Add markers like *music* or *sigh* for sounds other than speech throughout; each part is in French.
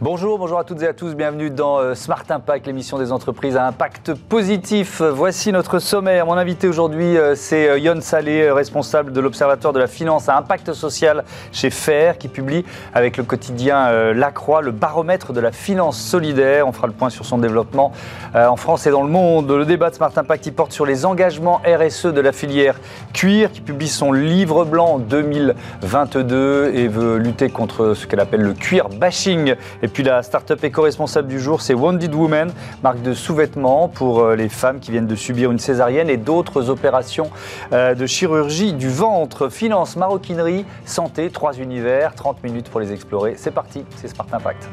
Bonjour, bonjour à toutes et à tous, bienvenue dans euh, Smart Impact, l'émission des entreprises à impact positif. Voici notre sommaire. Mon invité aujourd'hui, euh, c'est euh, Yon Salé, responsable de l'Observatoire de la finance à impact social chez FAIR, qui publie avec le quotidien La Croix le baromètre de la finance solidaire. On fera le point sur son développement en France et dans le monde. Le débat de Smart Impact, porte sur les engagements RSE de la filière cuir, qui publie son livre blanc 2022 et veut lutter contre ce qu'elle appelle le cuir bashing. Puis la start-up éco-responsable du jour, c'est Wounded Woman, marque de sous-vêtements pour euh, les femmes qui viennent de subir une césarienne et d'autres opérations euh, de chirurgie du ventre. Finance, maroquinerie, santé, trois univers, 30 minutes pour les explorer. C'est parti, c'est Smart Impact.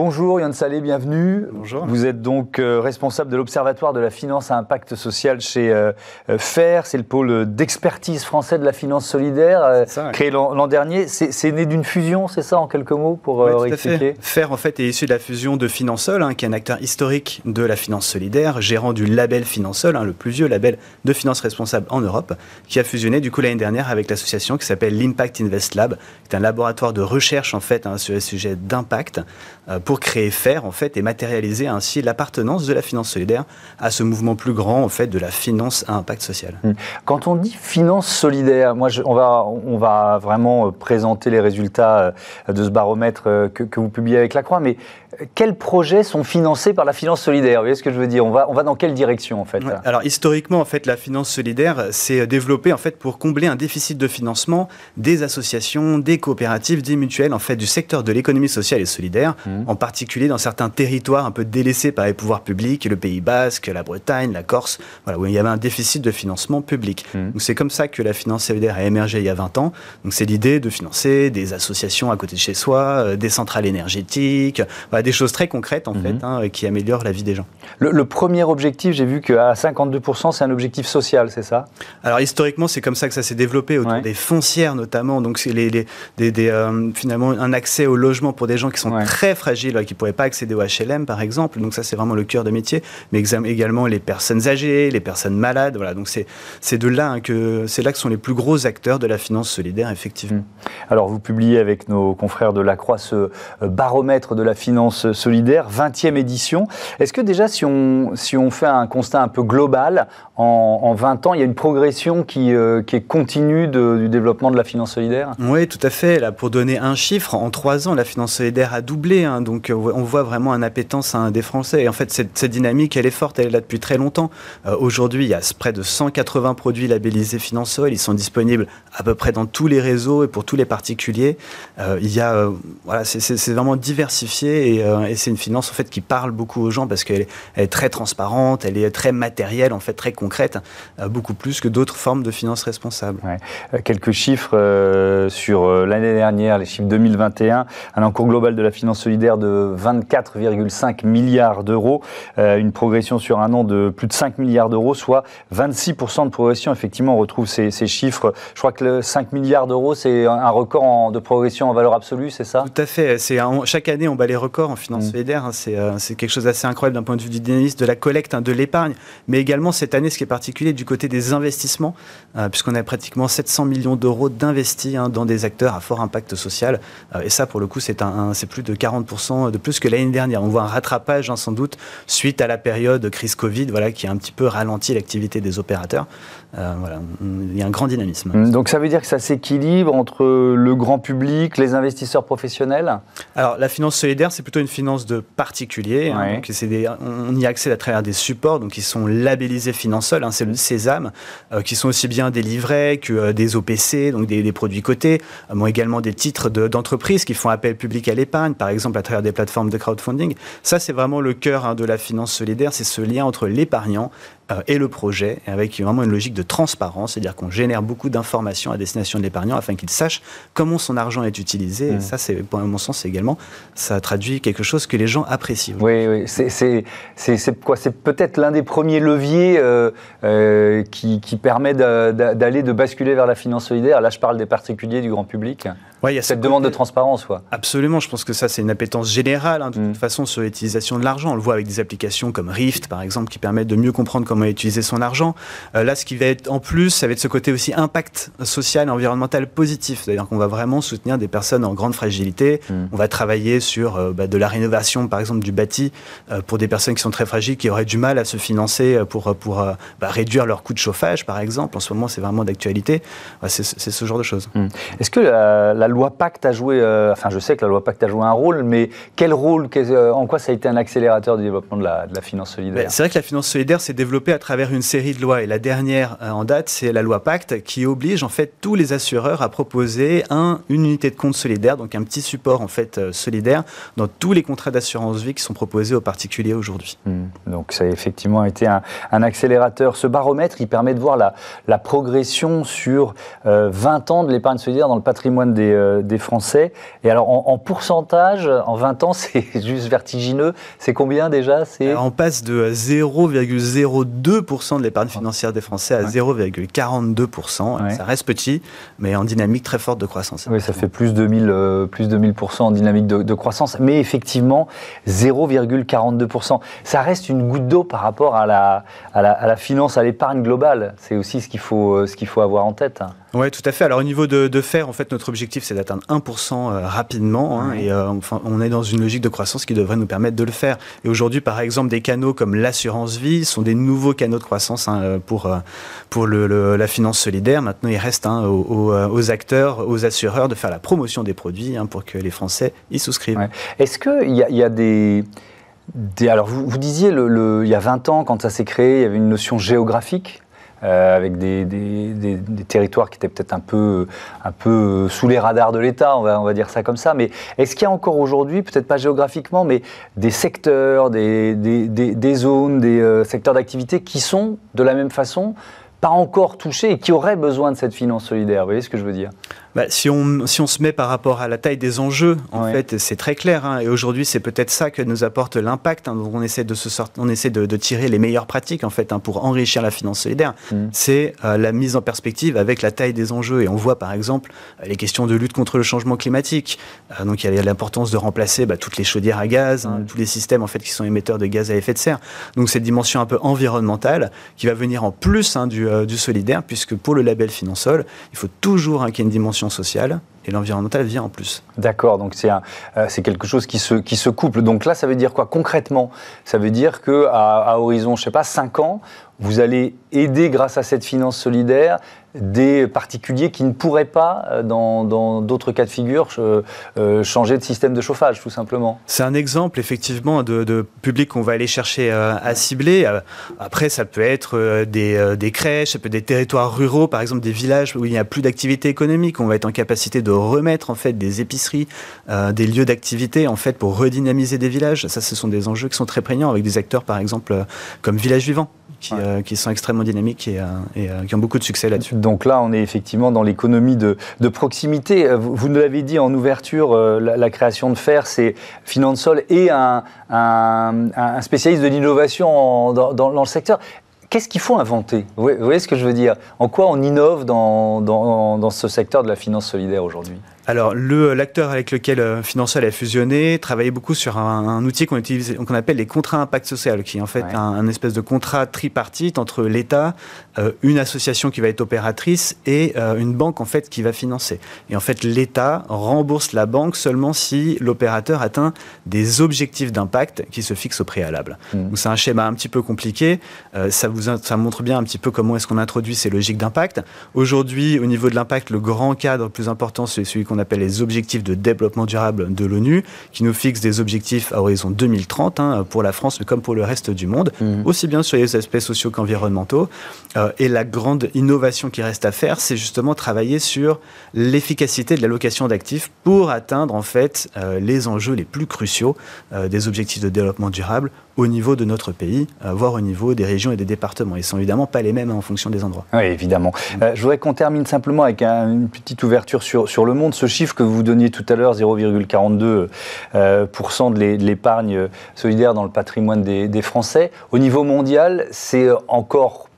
Bonjour Yann Salé, bienvenue. Bonjour. Vous êtes donc euh, responsable de l'Observatoire de la finance à impact social chez euh, euh, FAIR, c'est le pôle d'expertise français de la finance solidaire, créé l'an dernier. C'est né d'une fusion, c'est ça en quelques mots pour oui, expliquer FAIR en fait est issu de la fusion de Finansol, hein, qui est un acteur historique de la finance solidaire, gérant du label Finansol, hein, le plus vieux label de finance responsable en Europe, qui a fusionné du coup l'année dernière avec l'association qui s'appelle l'Impact Invest Lab, qui est un laboratoire de recherche en fait hein, sur les sujets d'impact pour créer faire en fait et matérialiser ainsi l'appartenance de la finance solidaire à ce mouvement plus grand en fait de la finance à impact social. Mmh. Quand on dit finance solidaire, moi on va on va vraiment euh, présenter les résultats euh, de ce baromètre euh, que, que vous publiez avec la Croix, mais quels projets sont financés par la finance solidaire? Vous voyez ce que je veux dire? On va, on va dans quelle direction en fait? Alors historiquement, en fait, la finance solidaire s'est développée en fait pour combler un déficit de financement des associations, des coopératives, des mutuelles, en fait, du secteur de l'économie sociale et solidaire, mmh. en particulier dans certains territoires un peu délaissés par les pouvoirs publics, le Pays Basque, la Bretagne, la Corse, voilà, où il y avait un déficit de financement public. Mmh. Donc c'est comme ça que la finance solidaire a émergé il y a 20 ans. Donc c'est l'idée de financer des associations à côté de chez soi, euh, des centrales énergétiques, voilà, des choses très concrètes en mhm. fait, hein, qui améliorent la vie des gens. Le, premier objectif, j'ai vu qu'à 52%, c'est un objectif social, c'est ça? Alors historiquement, c'est comme ça que ça s'est développé autour des foncières notamment. Donc c'est les, des, euh, finalement un accès au logement pour des gens qui sont très fragiles, qui ne pourraient pas accéder au HLM par exemple. Donc ça c'est vraiment le cœur de métier. Mais également les personnes âgées, les personnes malades. Voilà. Donc c'est de là hein, que c'est là que sont les plus gros acteurs de la finance solidaire effectivement. Mmh. Alors vous publiez avec nos confrères de la Croix ce euh, baromètre de la finance solidaire, 20e édition. Est-ce que déjà, si on, si on fait un constat un peu global, en, 20 ans, il y a une progression qui, euh, qui est continue du développement de la finance solidaire? Oui, tout à fait. Là, pour donner un chiffre, en 3 ans, la finance solidaire a doublé. Hein. donc, euh, on voit vraiment un appétence des Français. Et en fait, cette, dynamique, elle est forte, elle est là depuis très longtemps. Euh, aujourd'hui, il y a près de 180 produits labellisés Finansol. Ils sont disponibles à peu près dans tous les réseaux et pour tous les particuliers. il y a, voilà, c'est vraiment diversifié et euh, et, c'est une finance en fait qui parle beaucoup aux gens parce qu'elle est, très transparente, elle est très matérielle, en fait très concrète, euh, beaucoup plus que d'autres formes de finance responsable. Euh, quelques chiffres sur l'année dernière, les chiffres 2021, un encours global de la finance solidaire de 24,5 milliards d'euros, une progression sur un an de plus de 5 milliards d'euros, soit 26% de progression. Effectivement, on retrouve ces, chiffres. Je crois que le 5 milliards d'euros, c'est un record de progression en valeur absolue, c'est ça? Tout à fait. chaque année, on bat les records en finance mm. solidaire. Hein, euh, c'est quelque chose d'assez incroyable d'un point de vue du dynamisme de la collecte, hein, de l'épargne, mais également cette année, ce qui est particulier du côté des investissements, euh, puisqu'on a pratiquement 700 millions d'euros d'investis hein, dans des acteurs à fort impact social. Euh, et ça, pour le coup, c'est un, plus de 40% de plus que l'année dernière. On voit un rattrapage, sans doute, suite à la période crise Covid, voilà, qui a un petit peu ralenti l'activité des opérateurs. Voilà, il y a un grand dynamisme. Mm, donc ça veut dire que ça s'équilibre entre le grand public, les investisseurs professionnels? Alors la finance solidaire, c'est plutôt une finance de particuliers. Hein, on y accède à travers des supports donc qui sont labellisés Finansol, hein, c'est le Sésame, euh, qui sont aussi bien des livrets que euh, des OPC, donc des, produits cotés, euh, également des titres d'entreprise qui font appel public à l'épargne, par exemple à travers des plateformes de crowdfunding. Ça, c'est vraiment le cœur hein, de la finance solidaire, c'est ce lien entre l'épargnant euh, et le projet, avec vraiment une logique de transparence, c'est-à-dire qu'on génère beaucoup d'informations à destination de l'épargnant afin qu'il sache comment son argent est utilisé. Et mmh. ça, c'est, pour mon sens, également, ça traduit quelque chose que les gens apprécient. Oui, oui. C'est, quoi? C'est peut-être l'un des premiers leviers euh, euh, qui, qui, permet d'aller, de basculer vers la finance solidaire. Là, je parle des particuliers, du grand public. Ouais, il y a cette demande de transparence. Quoi. Absolument, je pense que ça, c'est une appétence générale, hein, de toute mmh. façon, sur l'utilisation de l'argent. On le voit avec des applications comme Rift, par exemple, qui permettent de mieux comprendre comment comment utiliser son argent. là, ce qui va être en plus, ça va être ce côté aussi impact social et environnemental positif. C'est-à-dire qu'on va vraiment soutenir des personnes en grande fragilité. Hmm. On va travailler sur bah, de la rénovation, par exemple, du bâti pour des personnes qui sont très fragiles, qui auraient du mal à se financer pour, pour bah, réduire leur coût de chauffage, par exemple. En ce moment, c'est vraiment d'actualité. c'est ce genre de choses. Hmm. Est-ce que la, loi Pacte a joué, enfin, je sais que la loi Pacte a joué un rôle, mais quel rôle, en quoi ça a été un accélérateur du développement de la, de la finance solidaire? Ben, C'est vrai que la finance solidaire s'est développée à travers une série de lois. Et la dernière euh, en date, c'est la loi Pacte qui oblige en fait tous les assureurs à proposer un, une unité de compte solidaire, donc un petit support en fait euh, solidaire dans tous les contrats d'assurance vie qui sont proposés aux particuliers aujourd'hui. Hmm. Donc ça a effectivement été un, un, accélérateur. Ce baromètre, il permet de voir la, la progression sur 20 euh, ans de l'épargne solidaire dans le patrimoine des, des Français. Et alors en, en pourcentage, en 20 ans, *laughs* c'est juste vertigineux. C'est combien déjà? On passe de 0,02% de l'épargne financière des Français à 0,42%. Ça reste petit, mais en dynamique très forte de croissance. Oui, ça fait plus de 1000, euh, plus de 1000% en dynamique de, croissance. Mais effectivement, 0,42%. Ça reste une goutte d'eau par rapport à la, à la, à la finance, à l'épargne globale. C'est aussi ce qu'il faut, euh, ce qu'il faut avoir en tête. Oui, tout à fait. Alors au niveau de, de faire, en fait, notre objectif, c'est d'atteindre 1% euh, rapidement. Hein, et euh, enfin, on est dans une logique de croissance qui devrait nous permettre de le faire. Et aujourd'hui, par exemple, des canaux comme l'assurance vie sont des nouveaux canaux de croissance hein, euh, pour, pour le, la finance solidaire. Maintenant, il reste hein, aux, aux, acteurs, aux assureurs de faire la promotion des produits pour que les Français y souscrivent. Est-ce qu'il y, y, a des... Des, alors, vous, vous disiez, le, le, il y a 20 ans, quand ça s'est créé, il y avait une notion géographique euh, avec des, territoires qui étaient peut-être un peu, un peu sous les radars de l'État, on va, on dire ça comme ça. Mais est-ce qu'il y a encore aujourd'hui, peut-être pas géographiquement, mais des secteurs, des, zones, des euh, secteurs d'activité qui sont de la même façon pas encore touchés et qui auraient besoin de cette finance solidaire? Vous voyez ce que je veux dire? Bah, si, on, si on se met par rapport à la taille des enjeux, en fait, c'est très clair. Hein. et aujourd'hui, c'est peut-être ça que nous apporte l'impact. Hein, on essaie, de, se on essaie de, tirer les meilleures pratiques en fait, hein, pour enrichir la finance solidaire. Mm. C'est euh, la mise en perspective avec la taille des enjeux. Et on voit par exemple les questions de lutte contre le changement climatique. Euh, donc il y a l'importance de remplacer bah, toutes les chaudières à gaz, mm. tous les systèmes en fait, qui sont émetteurs de gaz à effet de serre. Donc cette dimension un peu environnementale qui va venir en plus du, euh, du solidaire, puisque pour le label Finansol, il faut toujours qu'il y ait une dimension sociale et l'environnemental vient en plus. D'accord, donc c'est euh, quelque chose qui se, couple. Donc là, ça veut dire quoi concrètement? Ça veut dire qu'à à horizon, je sais pas, 5 ans, vous allez aider grâce à cette finance solidaire des particuliers qui ne pourraient pas, euh, dans d'autres cas de figure, euh, changer de système de chauffage, tout simplement. C'est un exemple, effectivement, de, public qu'on va aller chercher euh, à cibler. Après, ça peut être des, crèches, ça peut être des territoires ruraux, par exemple des villages où il n'y a plus d'activité économique. On va être en capacité de remettre, en fait, des épiceries, des lieux d'activité, en fait, pour redynamiser des villages. Ça, ce sont des enjeux qui sont très prégnants avec des acteurs, par exemple, comme Village Vivant qui, euh, qui, sont extrêmement dynamiques et, euh, euh, qui ont beaucoup de succès là-dessus. Donc là, on est effectivement dans l'économie de, proximité. Vous, nous l'avez dit en ouverture, la, création de fer, c'est Finansol et un, un, un spécialiste de l'innovation dans, le secteur. Qu'est-ce qu'il faut inventer? Vous voyez, ce que je veux dire? En quoi on innove dans, dans ce secteur de la finance solidaire aujourd'hui? Alors, l'acteur avec lequel euh, Financial a fusionné travaillait beaucoup sur un, outil qu'on qu'on appelle les contrats impact social, qui est en fait un, espèce de contrat tripartite entre l'État, euh, une association qui va être opératrice et euh, une banque en fait qui va financer. Et en fait, l'État rembourse la banque seulement si l'opérateur atteint des objectifs d'impact qui se fixent au préalable. Mmh. Donc, c'est un schéma un petit peu compliqué. ça vous ça montre bien un petit peu comment est-ce qu'on introduit ces logiques d'impact. Aujourd'hui, au niveau de l'impact, le grand cadre plus important, c'est celui qu'on appelle les objectifs de développement durable de l'ONU, qui nous fixent des objectifs à horizon 2030 hein, pour la France, mais comme pour le reste du monde, mmh. aussi bien sur les aspects sociaux qu'environnementaux. Euh, et la grande innovation qui reste à faire, c'est justement travailler sur l'efficacité de l'allocation d'actifs pour atteindre en fait euh, les enjeux les plus cruciaux euh, des objectifs de développement durable au niveau de notre pays, voire au niveau des régions et des départements. Ils sont évidemment pas les mêmes en fonction des endroits. Oui, évidemment. Euh, je voudrais qu'on termine simplement avec une petite ouverture sur, sur le monde. Ce chiffre que vous donniez tout à l'heure, 0,42% euh, de l'épargne solidaire dans le patrimoine des, des Français, au niveau mondial, c'est encore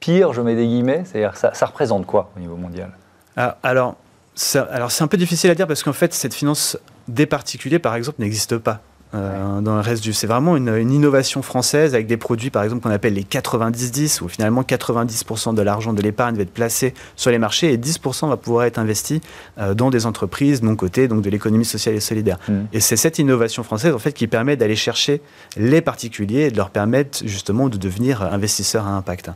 pire, je mets des guillemets. C'est-à-dire, ça, ça représente quoi au niveau mondial? Ah, Alors, alors c'est un peu difficile à dire parce qu'en fait, cette finance des particuliers, par exemple, n'existe pas euh, dans le reste du. C'est vraiment une, innovation française avec des produits, par exemple, qu'on appelle les 90-10, où finalement 90% de l'argent de l'épargne va être placé sur les marchés et 10% va pouvoir être investi euh, dans des entreprises non cotées, donc de l'économie sociale et solidaire. Mmh. Et c'est cette innovation française, en fait, qui permet d'aller chercher les particuliers et de leur permettre justement de devenir investisseurs à impact.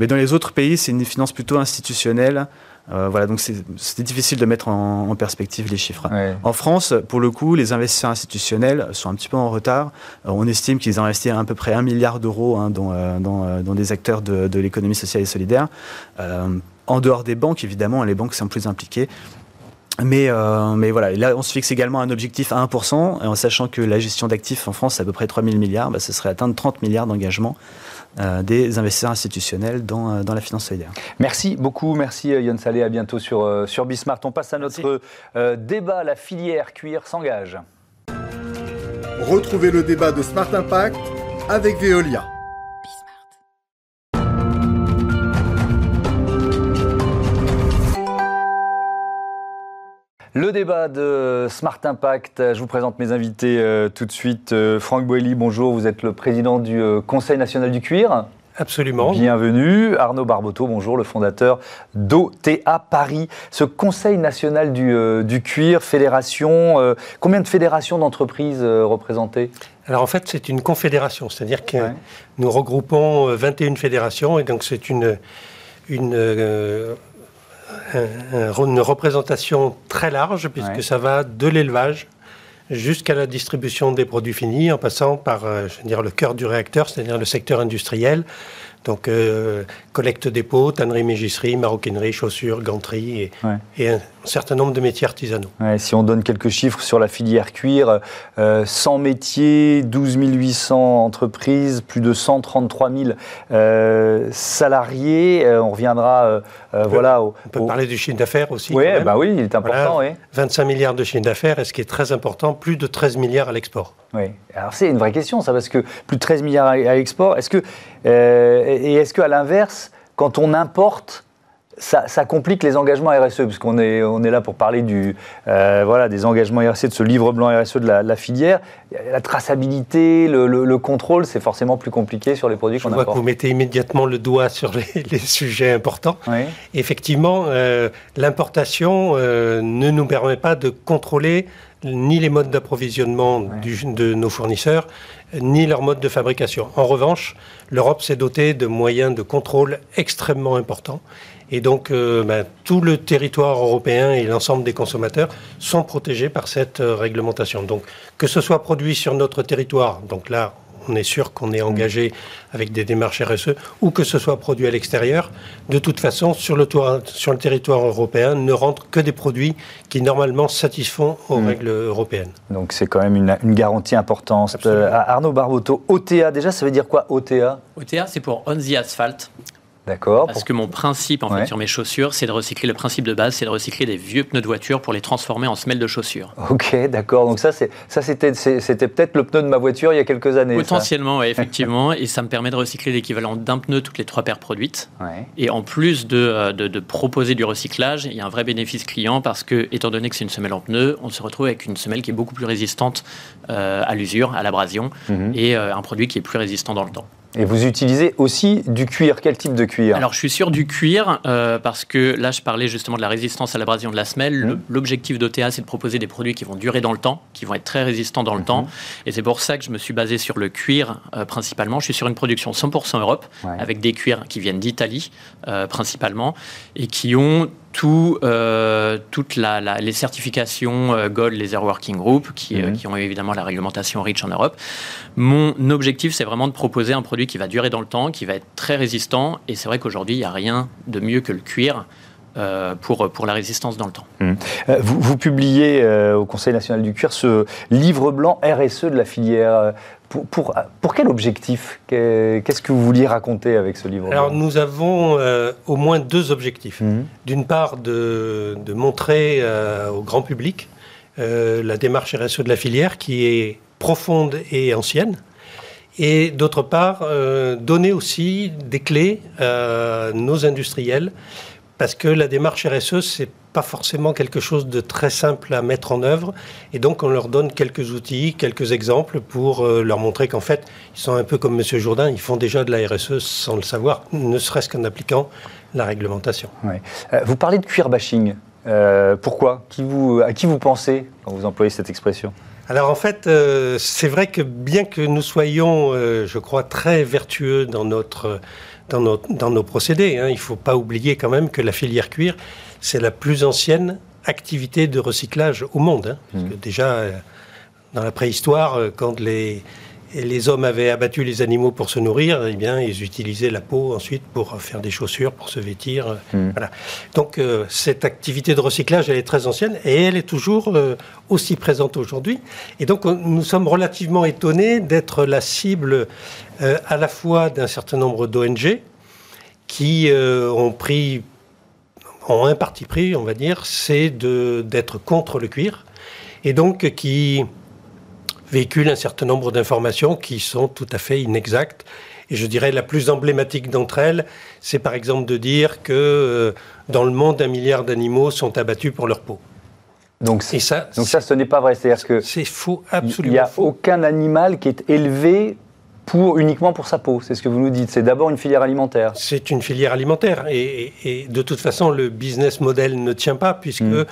Mais dans les autres pays, c'est une finance plutôt institutionnelle. Euh, voilà, donc c'est difficile de mettre en, perspective les chiffres. En France, pour le coup, les investisseurs institutionnels sont un petit peu en retard. Euh, on estime qu'ils investissent à peu près un milliard d'euros hein, euh, dans, des acteurs de, l'économie sociale et solidaire. en dehors des banques, évidemment, les banques sont plus impliquées. Mais, mais voilà, là, on se fixe également un objectif à 1%, en sachant que la gestion d'actifs en France, c'est à peu près 3 000 milliards, bah, ce serait atteindre 30 milliards d'engagements. Euh, des investisseurs institutionnels dans, euh, dans, la finance solidaire. Merci beaucoup, merci euh, Yann Salé, à bientôt sur, sur Bismart. On passe à notre débat, la filière cuir s'engage. Retrouvez le débat de Smart Impact avec Veolia. Le débat de Smart Impact, je vous présente mes invités euh, tout de suite. Euh, Franck Boelly, bonjour, vous êtes le président du euh, Conseil national du cuir. Absolument. Bienvenue. Arnaud Barboteau, bonjour, le fondateur d'OTA Paris. Ce Conseil national du, cuir, fédération, combien de fédérations d'entreprises représentées? Alors en fait, c'est une confédération, c'est-à-dire que nous regroupons 21 fédérations et donc c'est une, une une représentation très large, puisque ça va de l'élevage jusqu'à la distribution des produits finis, en passant par euh, je veux dire, le cœur du réacteur, c'est-à-dire le secteur industriel, donc, euh, collecte dépôt, tannerie, mégisserie, maroquinerie, chaussures, ganterie et, certain nombre de métiers artisanaux. si on donne quelques chiffres sur la filière cuir, 100 euh, métiers, 12 800 entreprises, plus de 133 000 euh, salariés. on reviendra voilà, on peut parler du chiffre d'affaires aussi. Oui, bah oui, il est important. 25 milliards de chiffre d'affaires, et ce qui est très important, plus de 13 milliards à l'export? Oui, alors c'est une vraie question ça, parce que plus de 13 milliards à, l'export, est-ce que, euh, et est-ce qu'à l'inverse, quand on importe, ça, complique les engagements RSE, puisqu'on est, on est là pour parler du, euh, voilà, des engagements RSE, de ce livre blanc RSE de la, filière. La traçabilité, le, contrôle, c'est forcément plus compliqué sur les produits qu'on importe. Je vois que vous mettez immédiatement le doigt sur les, *laughs* sujets importants. Effectivement, euh, l'importation ne nous permet pas de contrôler ni les modes d'approvisionnement de nos fournisseurs, ni leur mode de fabrication. En revanche, l'Europe s'est dotée de moyens de contrôle extrêmement importants. Et donc, euh, ben, tout le territoire européen et l'ensemble des consommateurs sont protégés par cette euh, réglementation. Donc, que ce soit produit sur notre territoire, donc là, on est sûr qu'on est engagé avec des démarches RSE, ou que ce soit produit à l'extérieur, de toute façon, sur le, sur le territoire européen, ne rentrent que des produits qui normalement satisfont aux mm. règles européennes. Donc c'est quand même une, garantie importante. Euh, Arnaud Barboto, OTA, déjà ça veut dire quoi OTA OTA c'est pour On the Asphalt. D'accord. Parce que mon principe, en fait, sur mes chaussures, c'est de recycler. Le principe de base, c'est de recycler des vieux pneus de voiture pour les transformer en semelles de chaussures. Ok, d'accord. Donc ça, ça c'était, c'était peut-être le pneu de ma voiture il y a quelques années. Potentiellement, oui, effectivement. et ça me permet de recycler l'équivalent d'un pneu toutes les trois paires produites. Et en plus euh, de, de, proposer du recyclage, il y a un vrai bénéfice client parce que, étant donné que c'est une semelle en pneu, on se retrouve avec une semelle qui est beaucoup plus résistante euh, à l'usure, à l'abrasion, mhm. et euh, un produit qui est plus résistant dans le temps. Et vous utilisez aussi du cuir. Quel type de cuir? Alors, je suis sur du cuir euh, parce que là, je parlais justement de la résistance à l'abrasion de la semelle. Mmh. L'objectif d'OTA, c'est de proposer des produits qui vont durer dans le temps, qui vont être très résistants dans le mmh. temps. Et c'est pour ça que je me suis basé sur le cuir euh, principalement. Je suis sur une production 100% Europe, avec des cuirs qui viennent d'Italie euh, principalement, et qui ont tout, euh, toutes les certifications euh, Gold, les Air Working Group, qui, euh, mhm. qui, ont évidemment la réglementation REACH en Europe. Mon objectif, c'est vraiment de proposer un produit qui va durer dans le temps, qui va être très résistant. Et c'est vrai qu'aujourd'hui, il n'y a rien de mieux que le cuir. pour, pour la résistance dans le temps. Mhm. Vous, vous, publiez au Conseil national du cuir ce livre blanc RSE de la filière. Pour, pour, quel objectif? Qu'est-ce que vous vouliez raconter avec ce livre Alors nous avons euh, au moins deux objectifs. Mhm. D'une part, de, de montrer euh, au grand public euh, la démarche RSE de la filière qui est profonde et ancienne. Et d'autre part, donner aussi des clés à nos industriels parce que la démarche RSE, c'est pas forcément quelque chose de très simple à mettre en œuvre. Et donc, on leur donne quelques outils, quelques exemples pour euh, leur montrer qu'en fait, ils sont un peu comme M. Jourdain, ils font déjà de la RSE sans le savoir, ne serait-ce qu'en appliquant la réglementation. Euh, vous parlez de cuir bashing. Euh, pourquoi? Vous, À qui vous pensez quand vous employez cette expression? Alors en fait, c'est vrai que bien que nous soyons, je crois, très vertueux dans notre dans nos, dans nos procédés. Hein. Il ne faut pas oublier quand même que la filière cuir, c'est la plus ancienne activité de recyclage au monde. Hein. Parce mmh. que déjà, euh, dans la préhistoire, euh, quand les, les hommes avaient abattu les animaux pour se nourrir, eh bien, ils utilisaient la peau ensuite pour faire des chaussures, pour se vêtir. Mmh. Voilà. Donc, euh, cette activité de recyclage, elle est très ancienne et elle est toujours aussi présente aujourd'hui. Et donc, nous sommes relativement étonnés d'être la cible à la fois d'un certain nombre d'ONG qui ont pris ont un parti pris, on va dire, c'est d'être contre le cuir, et donc qui véhicule un certain nombre d'informations qui sont tout à fait inexactes. Et je dirais la plus emblématique d'entre elles, c'est par exemple de dire que euh, dans le monde, un milliard d'animaux sont abattus pour leur peau. Donc, ça, donc ça, ce n'est pas vrai. C'est-à-dire que c'est faux, absolument. Il n'y a faux. aucun animal qui est élevé pour, uniquement pour sa peau. C'est ce que vous nous dites. C'est d'abord une filière alimentaire. C'est une filière alimentaire. Et, de toute façon, le business model ne tient pas puisque hmm.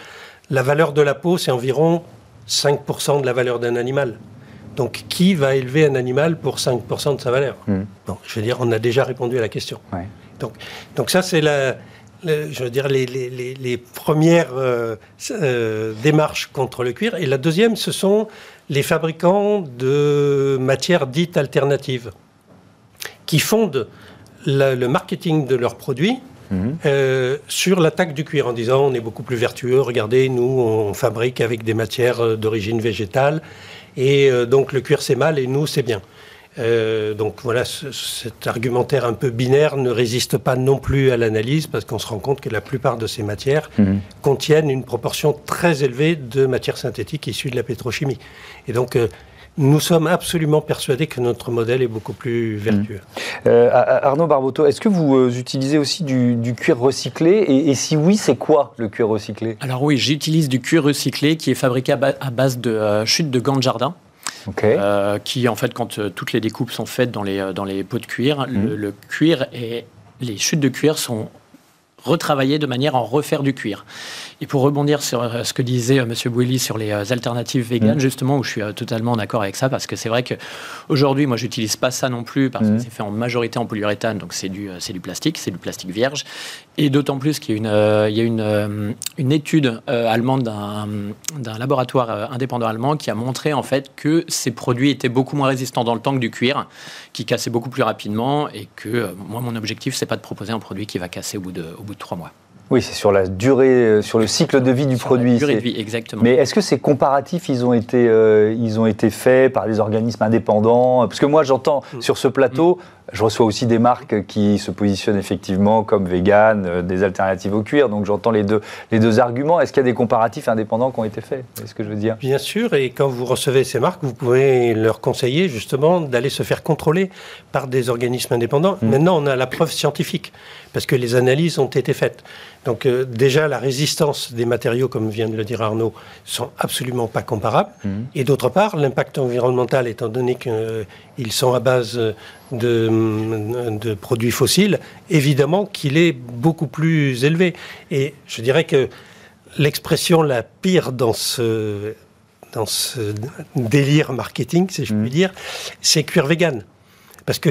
la valeur de la peau, c'est environ 5% de la valeur d'un animal. Donc, qui va élever un animal pour 5% de sa valeur hmm. Je veux dire, on a déjà répondu à la question. Donc, donc ça, c'est la, je veux dire, les, les, les, premières euh, euh, démarches contre le cuir. Et la deuxième, ce sont les fabricants de matières dites alternatives, qui fondent le marketing de leurs produits mhm. euh, sur l'attaque du cuir en disant on est beaucoup plus vertueux, regardez, nous on fabrique avec des matières euh, d'origine végétale et euh, donc le cuir c'est mal et nous c'est bien. Euh, donc voilà, cet argumentaire un peu binaire ne résiste pas non plus à l'analyse parce qu'on se rend compte que la plupart de ces matières mhm. contiennent une proportion très élevée de matières synthétiques issues de la pétrochimie. Et donc nous sommes absolument persuadés que notre modèle est beaucoup plus vertueux. Mhm. Euh, Arnaud Barboto, est-ce que vous utilisez aussi du, cuir recyclé et, si oui, c'est quoi le cuir recyclé? Alors oui, j'utilise du cuir recyclé qui est fabriqué à, base de chute de gants de jardin. Euh, qui en fait, quand euh, toutes les découpes sont faites dans les, euh, dans les pots de cuir, le, le, cuir et les chutes de cuir sont retravaillées de manière à en refaire du cuir. Et pour rebondir sur euh, ce que disait euh, M. Bouilly sur les euh, alternatives véganes, mm. justement, où je suis totalement d'accord avec ça, parce que c'est vrai qu'aujourd'hui, moi, j'utilise pas ça non plus, parce que mm. c'est fait en majorité en polyuréthane, donc c'est du, du plastique, c'est du plastique vierge. Et d'autant plus qu'il y a une, il y a une, une étude allemande d'un laboratoire indépendant allemand qui a montré en fait que ces produits étaient beaucoup moins résistants dans le temps que du cuir, qui cassait beaucoup plus rapidement, et que moi, mon objectif, c'est pas de proposer un produit qui va casser au bout de, au bout de trois mois. Oui, c'est sur la durée, euh, sur le cycle de vie du sur produit. La durée de vie, exactement. Mais est-ce que ces comparatifs, ils ont été, euh, ils ont été faits par des organismes indépendants? Parce que moi, j'entends mm. sur ce plateau, je reçois aussi des marques qui se positionnent effectivement comme vegan, euh, des alternatives au cuir. Donc j'entends les deux, les deux arguments. Est-ce qu'il y a des comparatifs indépendants qui ont été faits? C'est ce que je veux dire? Bien sûr. Et quand vous recevez ces marques, vous pouvez leur conseiller justement d'aller se faire contrôler par des organismes indépendants. Mm. Maintenant, on a la preuve scientifique parce que les analyses ont été faites. Donc euh, déjà, la résistance des matériaux, comme vient de le dire Arnaud, sont absolument pas comparables. Mmh. Et d'autre part, l'impact environnemental, étant donné qu'ils sont à base de, produits fossiles, évidemment qu'il est beaucoup plus élevé. Et je dirais que l'expression la pire dans ce, dans ce délire marketing, si je puis mmh. dire, c'est cuir vegan. Parce que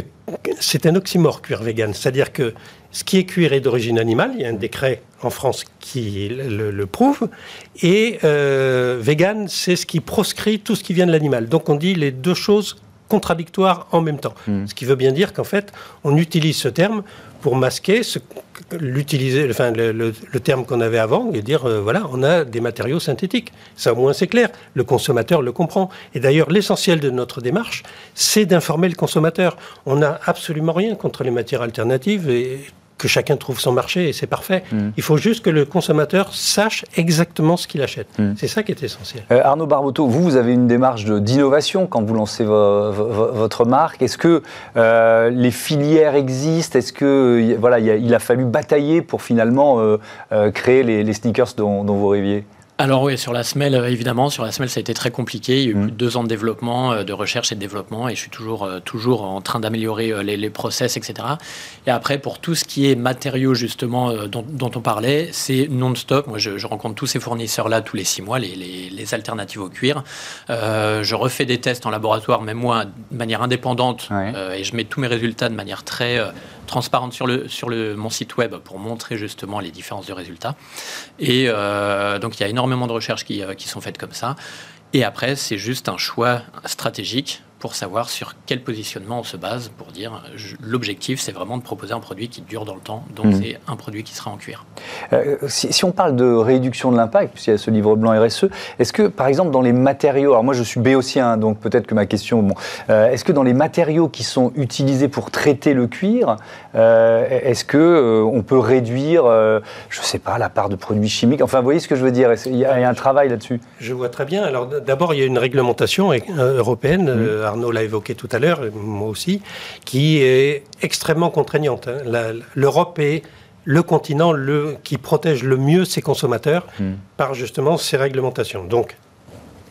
c'est un oxymore, cuir vegan. C'est-à-dire que ce qui est cuir est d'origine animale. Il y a un décret en France qui le, prouve. Et euh, vegan, c'est ce qui proscrit tout ce qui vient de l'animal. Donc on dit les deux choses contradictoires en même temps. Hmm. Ce qui veut bien dire qu'en fait, on utilise ce terme pour masquer l'utiliser, enfin, le, terme qu'on avait avant et dire euh, voilà, on a des matériaux synthétiques. Ça au moins c'est clair. Le consommateur le comprend. Et d'ailleurs, l'essentiel de notre démarche, c'est d'informer le consommateur. On n'a absolument rien contre les matières alternatives et que chacun trouve son marché et c'est parfait. Mm. Il faut juste que le consommateur sache exactement ce qu'il achète. Mm. C'est ça qui est essentiel. Euh, Arnaud Barboteau, vous, vous avez une démarche d'innovation quand vous lancez votre marque. Est-ce que euh, les filières existent? Est-ce que voilà, il a, fallu batailler pour finalement euh, créer les, sneakers dont, dont vous rêviez? Alors oui, sur la semelle, euh, évidemment, sur la semelle, ça a été très compliqué. Il y a eu plus de deux ans de développement, euh, de recherche et de développement, et je suis toujours, euh, toujours en train d'améliorer les, les, process, etc. Et après, pour tout ce qui est matériaux, justement, dont, on parlait, c'est non-stop. Moi, je, rencontre tous ces fournisseurs-là tous les six mois, les, les, alternatives au cuir. je refais des tests en laboratoire, même moi, de manière indépendante, et je mets tous mes résultats de manière très transparente sur, le, sur mon site web pour montrer justement les différences de résultats. Et donc, il y a énormément de recherches euh, qui sont faites comme ça. Et après, c'est juste un choix stratégique pour savoir sur quel positionnement on se base pour dire l'objectif c'est vraiment de proposer un produit qui dure dans le temps, donc mmh. c'est un produit qui sera en cuir. Euh, si, on parle de réduction de l'impact, puisqu'il y a ce livre blanc RSE, est-ce que par exemple dans les matériaux, alors moi je suis béotien, donc peut-être que ma question, bon, euh, est-ce que dans les matériaux qui sont utilisés pour traiter le cuir, euh, est-ce que on peut réduire, je sais pas, la part de produits chimiques? Enfin, vous voyez ce que je veux dire? Il y, a, un travail là-dessus? Je vois très bien. Alors d'abord, il y a une réglementation européenne. Mmh. Arnaud l'a évoqué tout à l'heure, moi aussi, qui est extrêmement contraignante. Hein. L'Europe est le continent le, qui protège le mieux ses consommateurs hmm. par justement ces réglementations. Donc,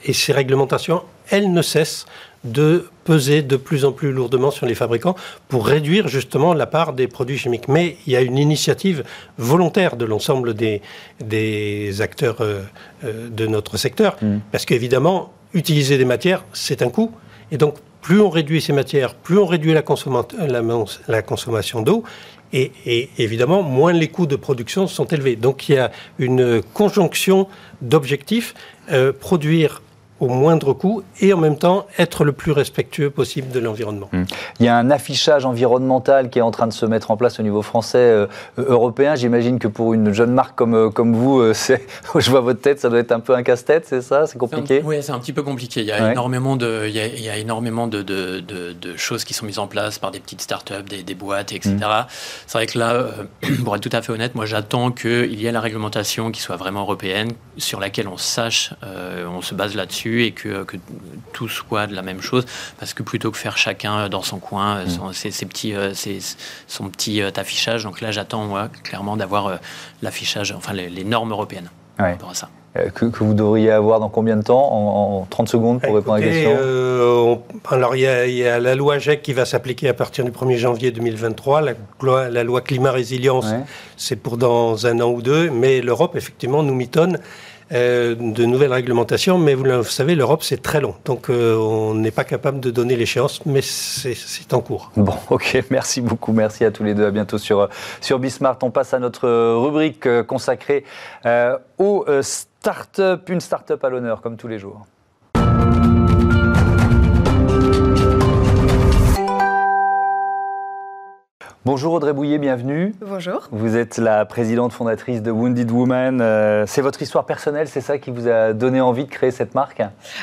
et ces réglementations, elles ne cessent de peser de plus en plus lourdement sur les fabricants pour réduire justement la part des produits chimiques. Mais il y a une initiative volontaire de l'ensemble des, des acteurs euh, euh, de notre secteur, hmm. parce qu'évidemment, utiliser des matières, c'est un coût. Et donc, plus on réduit ces matières, plus on réduit la, consommation d'eau, et, évidemment, moins les coûts de production sont élevés. Donc, il y a une conjonction d'objectifs, euh, produire au moindre coût et en même temps être le plus respectueux possible de l'environnement. Mmh. Il y a un affichage environnemental qui est en train de se mettre en place au niveau français, euh, européen. J'imagine que pour une jeune marque comme, euh, comme vous, euh, *laughs* je vois votre tête, ça doit être un peu un casse-tête, c'est ça? C'est compliqué? Oui, c'est un petit peu compliqué. Il y a énormément, de, il y a, énormément de, de, de, choses qui sont mises en place par des petites startups, des, des boîtes, etc. Mmh. C'est vrai que là, *clears throat* pour être tout à fait honnête, moi j'attends qu'il y ait la réglementation qui soit vraiment européenne, sur laquelle on sache, on se base là-dessus et que, que, tout soit de la même chose. Parce que plutôt que faire chacun dans son coin, mm. son, ses, petits, euh, son petit euh, affichage, donc là j'attends moi clairement d'avoir euh, l'affichage, enfin les, normes européennes par rapport à ça. Que, vous devriez avoir dans combien de temps en, 30 secondes pour répondre à la question? Alors, il y, a, la loi GEC qui va s'appliquer à partir du 1er janvier 2023. La loi, la loi climat résilience, c'est pour dans un an ou deux. Mais l'Europe, effectivement, nous mitonne. Euh, de nouvelles réglementations, mais vous savez, l'Europe, c'est très long. Donc, euh, on n'est pas capable de donner l'échéance, mais c'est en cours. Bon, *laughs* ok, merci beaucoup. Merci à tous les deux. À bientôt sur, sur Bismart. On passe à notre rubrique euh, consacrée aux start-up. Une start-up à l'honneur, comme tous les jours. Bonjour Audrey Bouillet, bienvenue. Bonjour. Vous êtes la présidente fondatrice de Wounded Woman. Euh, c'est votre histoire personnelle, c'est ça qui vous a donné envie de créer cette marque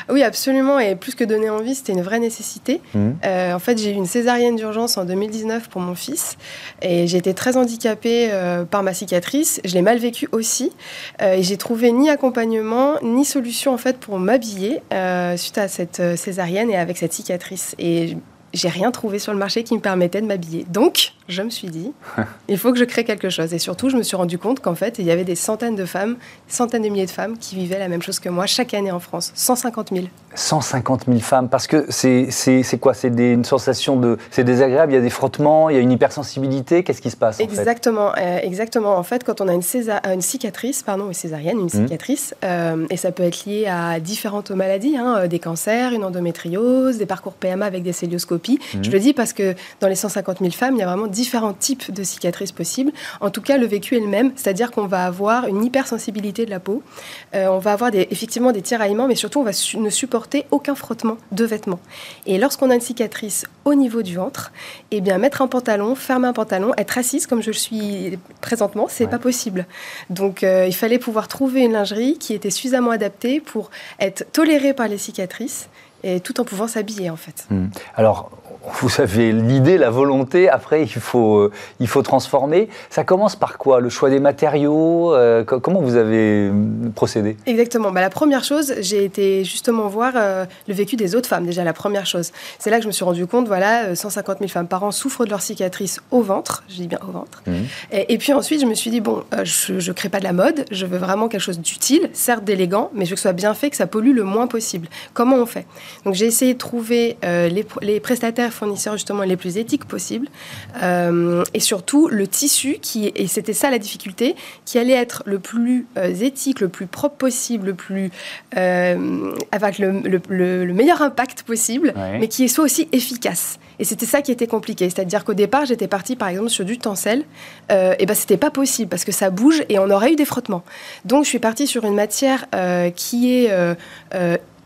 Oui, absolument. Et plus que donner envie, c'était une vraie nécessité. Mmh. Euh, en fait, j'ai eu une césarienne d'urgence en 2019 pour mon fils. Et j'ai été très handicapée euh, par ma cicatrice. Je l'ai mal vécu aussi. et j'ai trouvé ni accompagnement, ni solution en fait pour m'habiller suite à cette césarienne et avec cette cicatrice. Et j'ai rien trouvé sur le marché qui me permettait de m'habiller. Donc, je me suis dit, il faut que je crée quelque chose. Et surtout, je me suis rendu compte qu'en fait, il y avait des centaines de femmes, centaines de milliers de femmes qui vivaient la même chose que moi chaque année en France. 150 000. 150 000 femmes, parce que c'est quoi? C'est une sensation de... C'est désagréable, il y a des frottements, il y a une hypersensibilité, qu'est-ce qui se passe Exactement, euh, exactement. En fait, quand on a une, une cicatrice, pardon, une césarienne, une mmh. cicatrice, euh, et ça peut être lié à différentes maladies, hein, euh, des cancers, une endométriose, des parcours PMA avec des célioscopies. Mmh. Je le dis parce que dans les 150 000 femmes, il y a vraiment différents types de cicatrices possibles. En tout cas, le vécu est le même, c'est-à-dire qu'on va avoir une hypersensibilité de la peau, on va avoir des, effectivement des tiraillements, mais surtout on va ne supporter aucun frottement de vêtements. Et lorsqu'on a une cicatrice au niveau du ventre, eh bien mettre un pantalon, fermer un pantalon, être assise comme je le suis présentement, c'est pas possible. Donc euh, il fallait pouvoir trouver une lingerie qui était suffisamment adaptée pour être tolérée par les cicatrices et tout en pouvant s'habiller en fait. Hmm. Alors vous avez l'idée, la volonté, après il faut, euh, il faut transformer. Ça commence par quoi? Le choix des matériaux euh, Comment vous avez procédé? Exactement. Bah, la première chose, j'ai été justement voir le vécu des autres femmes, déjà la première chose. C'est là que je me suis rendu compte, voilà, 150 000 femmes par an souffrent de leurs cicatrices au ventre, je dis bien au ventre. Mmh. Et, puis ensuite, je me suis dit, bon, je ne crée pas de la mode, je veux vraiment quelque chose d'utile, certes d'élégant, mais je veux que ce soit bien fait, que ça pollue le moins possible. Comment on fait? Donc j'ai essayé de trouver les, les prestataires fournisseurs justement les plus éthiques possibles. Euh, et surtout, le tissu, qui, et c'était ça la difficulté, qui allait être le plus euh, éthique, le plus propre possible, le plus, euh, avec le, meilleur impact possible, mais qui soit aussi efficace. Et c'était ça qui était compliqué. C'est-à-dire qu'au départ, j'étais partie par exemple sur du tencel. et ben c'était pas possible parce que ça bouge et on aurait eu des frottements. Donc je suis partie sur une matière qui est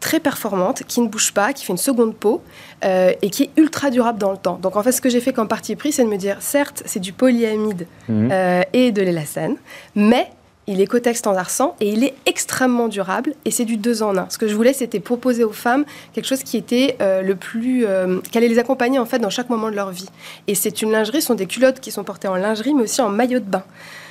très performante, qui ne bouge pas, qui fait une seconde peau euh, et qui est ultra durable dans le temps. Donc en fait, ce que j'ai fait comme parti pris, c'est de me dire, certes, c'est du polyamide mhm. euh, et de l'élastane, mais il est Cotex standard 100 et il est extrêmement durable et c'est du deux en un. Ce que je voulais, c'était proposer aux femmes quelque chose qui était euh, le plus, qui allait les accompagner en fait dans chaque moment de leur vie. Et c'est une lingerie, ce sont des culottes qui sont portées en lingerie, mais aussi en maillot de bain.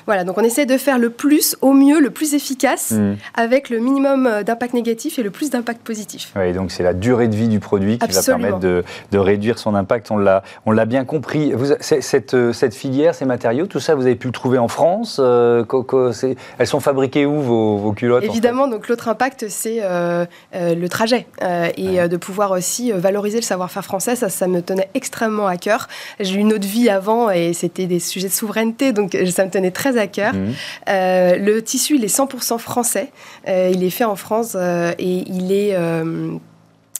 Voilà, donc on essaie de faire le plus au mieux, le plus efficace, mm. avec le minimum euh, d'impact négatif et le plus d'impact positif. Oui, donc c'est la durée de vie du produit qui va permettre de, réduire son impact. On l'a, on l'a bien compris. Vous, cette, euh, cette filière, ces matériaux, tout ça, vous avez pu le trouver en France euh, Elles sont fabriquées où vos, culottes Évidemment, donc l'autre impact, c'est le trajet et de pouvoir aussi valoriser le savoir-faire français. Ça, ça me tenait extrêmement à cœur. J'ai eu une autre vie avant et c'était des sujets de souveraineté, donc ça me tenait très à cœur. Mhm. Euh, le tissu, il est 100% français. Euh, il est fait en France euh, et il est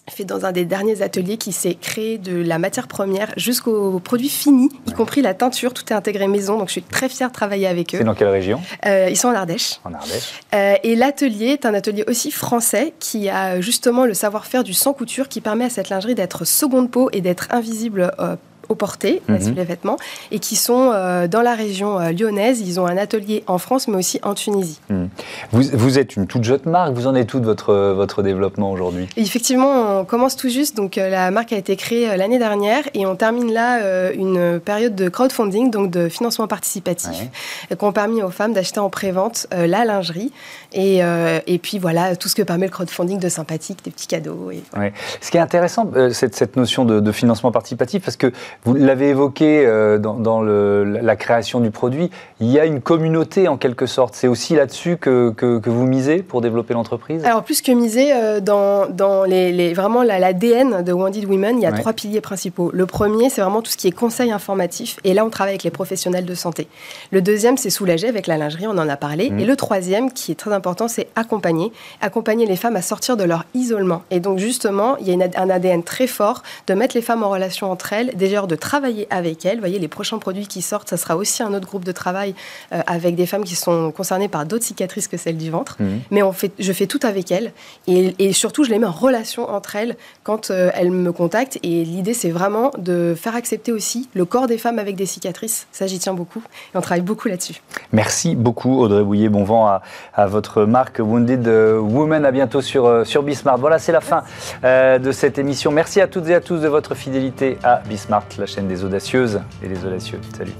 fait dans un des derniers ateliers qui s'est créé de la matière première jusqu'aux produits finis, y compris la teinture. Tout est intégré maison, donc je suis très fière de travailler avec eux. C'est dans quelle région? Ils sont en Ardèche. En Ardèche. et l'atelier est un atelier aussi français qui a justement le savoir-faire du sans couture qui permet à cette lingerie d'être seconde peau et d'être invisible au porté, mhm. les vêtements, et qui sont euh, dans la région euh, lyonnaise. Ils ont un atelier en France, mais aussi en Tunisie. Mhm. Vous, vous, êtes une toute jeune marque. Vous en êtes tout de votre, votre développement aujourd'hui? Effectivement, on commence tout juste. Donc, euh, la marque a été créée l'année dernière et on termine là une période de crowdfunding, donc de financement participatif, qui ont permis aux femmes d'acheter en pré-vente la lingerie. Et, et, puis voilà, tout ce que permet le crowdfunding de sympathique, des petits cadeaux. Et Ce qui est intéressant, c'est cette notion de, de financement participatif, parce que vous l'avez évoqué euh, dans, la création du produit, il y a une communauté en quelque sorte. C'est aussi là-dessus que, vous misez pour développer l'entreprise? Alors plus que miser, euh, dans, les, vraiment l'ADN de Wounded Women, il y a trois piliers principaux. Le premier, c'est vraiment tout ce qui est conseil informatif. Et là, on travaille avec les professionnels de santé. Le deuxième, c'est soulager avec la lingerie, on en a parlé. Mmh. Et le troisième, qui est très important, c'est accompagner. Accompagner les femmes à sortir de leur isolement. Et donc justement, il y a un ADN très fort de mettre les femmes en relation entre elles, déjà de travailler avec elles. Vous voyez, les prochains produits qui sortent, ça sera aussi un autre groupe de travail euh, avec des femmes qui sont concernées par d'autres cicatrices que celles du ventre. Mhm. Mais on fait, je fais tout avec elles. Et, surtout, je les mets en relation entre elles quand euh, elles me contactent. Et l'idée, c'est vraiment de faire accepter aussi le corps des femmes avec des cicatrices. Ça, j'y tiens beaucoup. Et on travaille beaucoup là-dessus. Merci beaucoup, Audrey Bouillet. Bon vent à, à votre marque Wounded Woman. À bientôt sur, euh, sur Bismart. Voilà, c'est la fin de cette émission. Merci à toutes et à tous de votre fidélité à Bismart la chaîne des audacieuses et des audacieux. Salut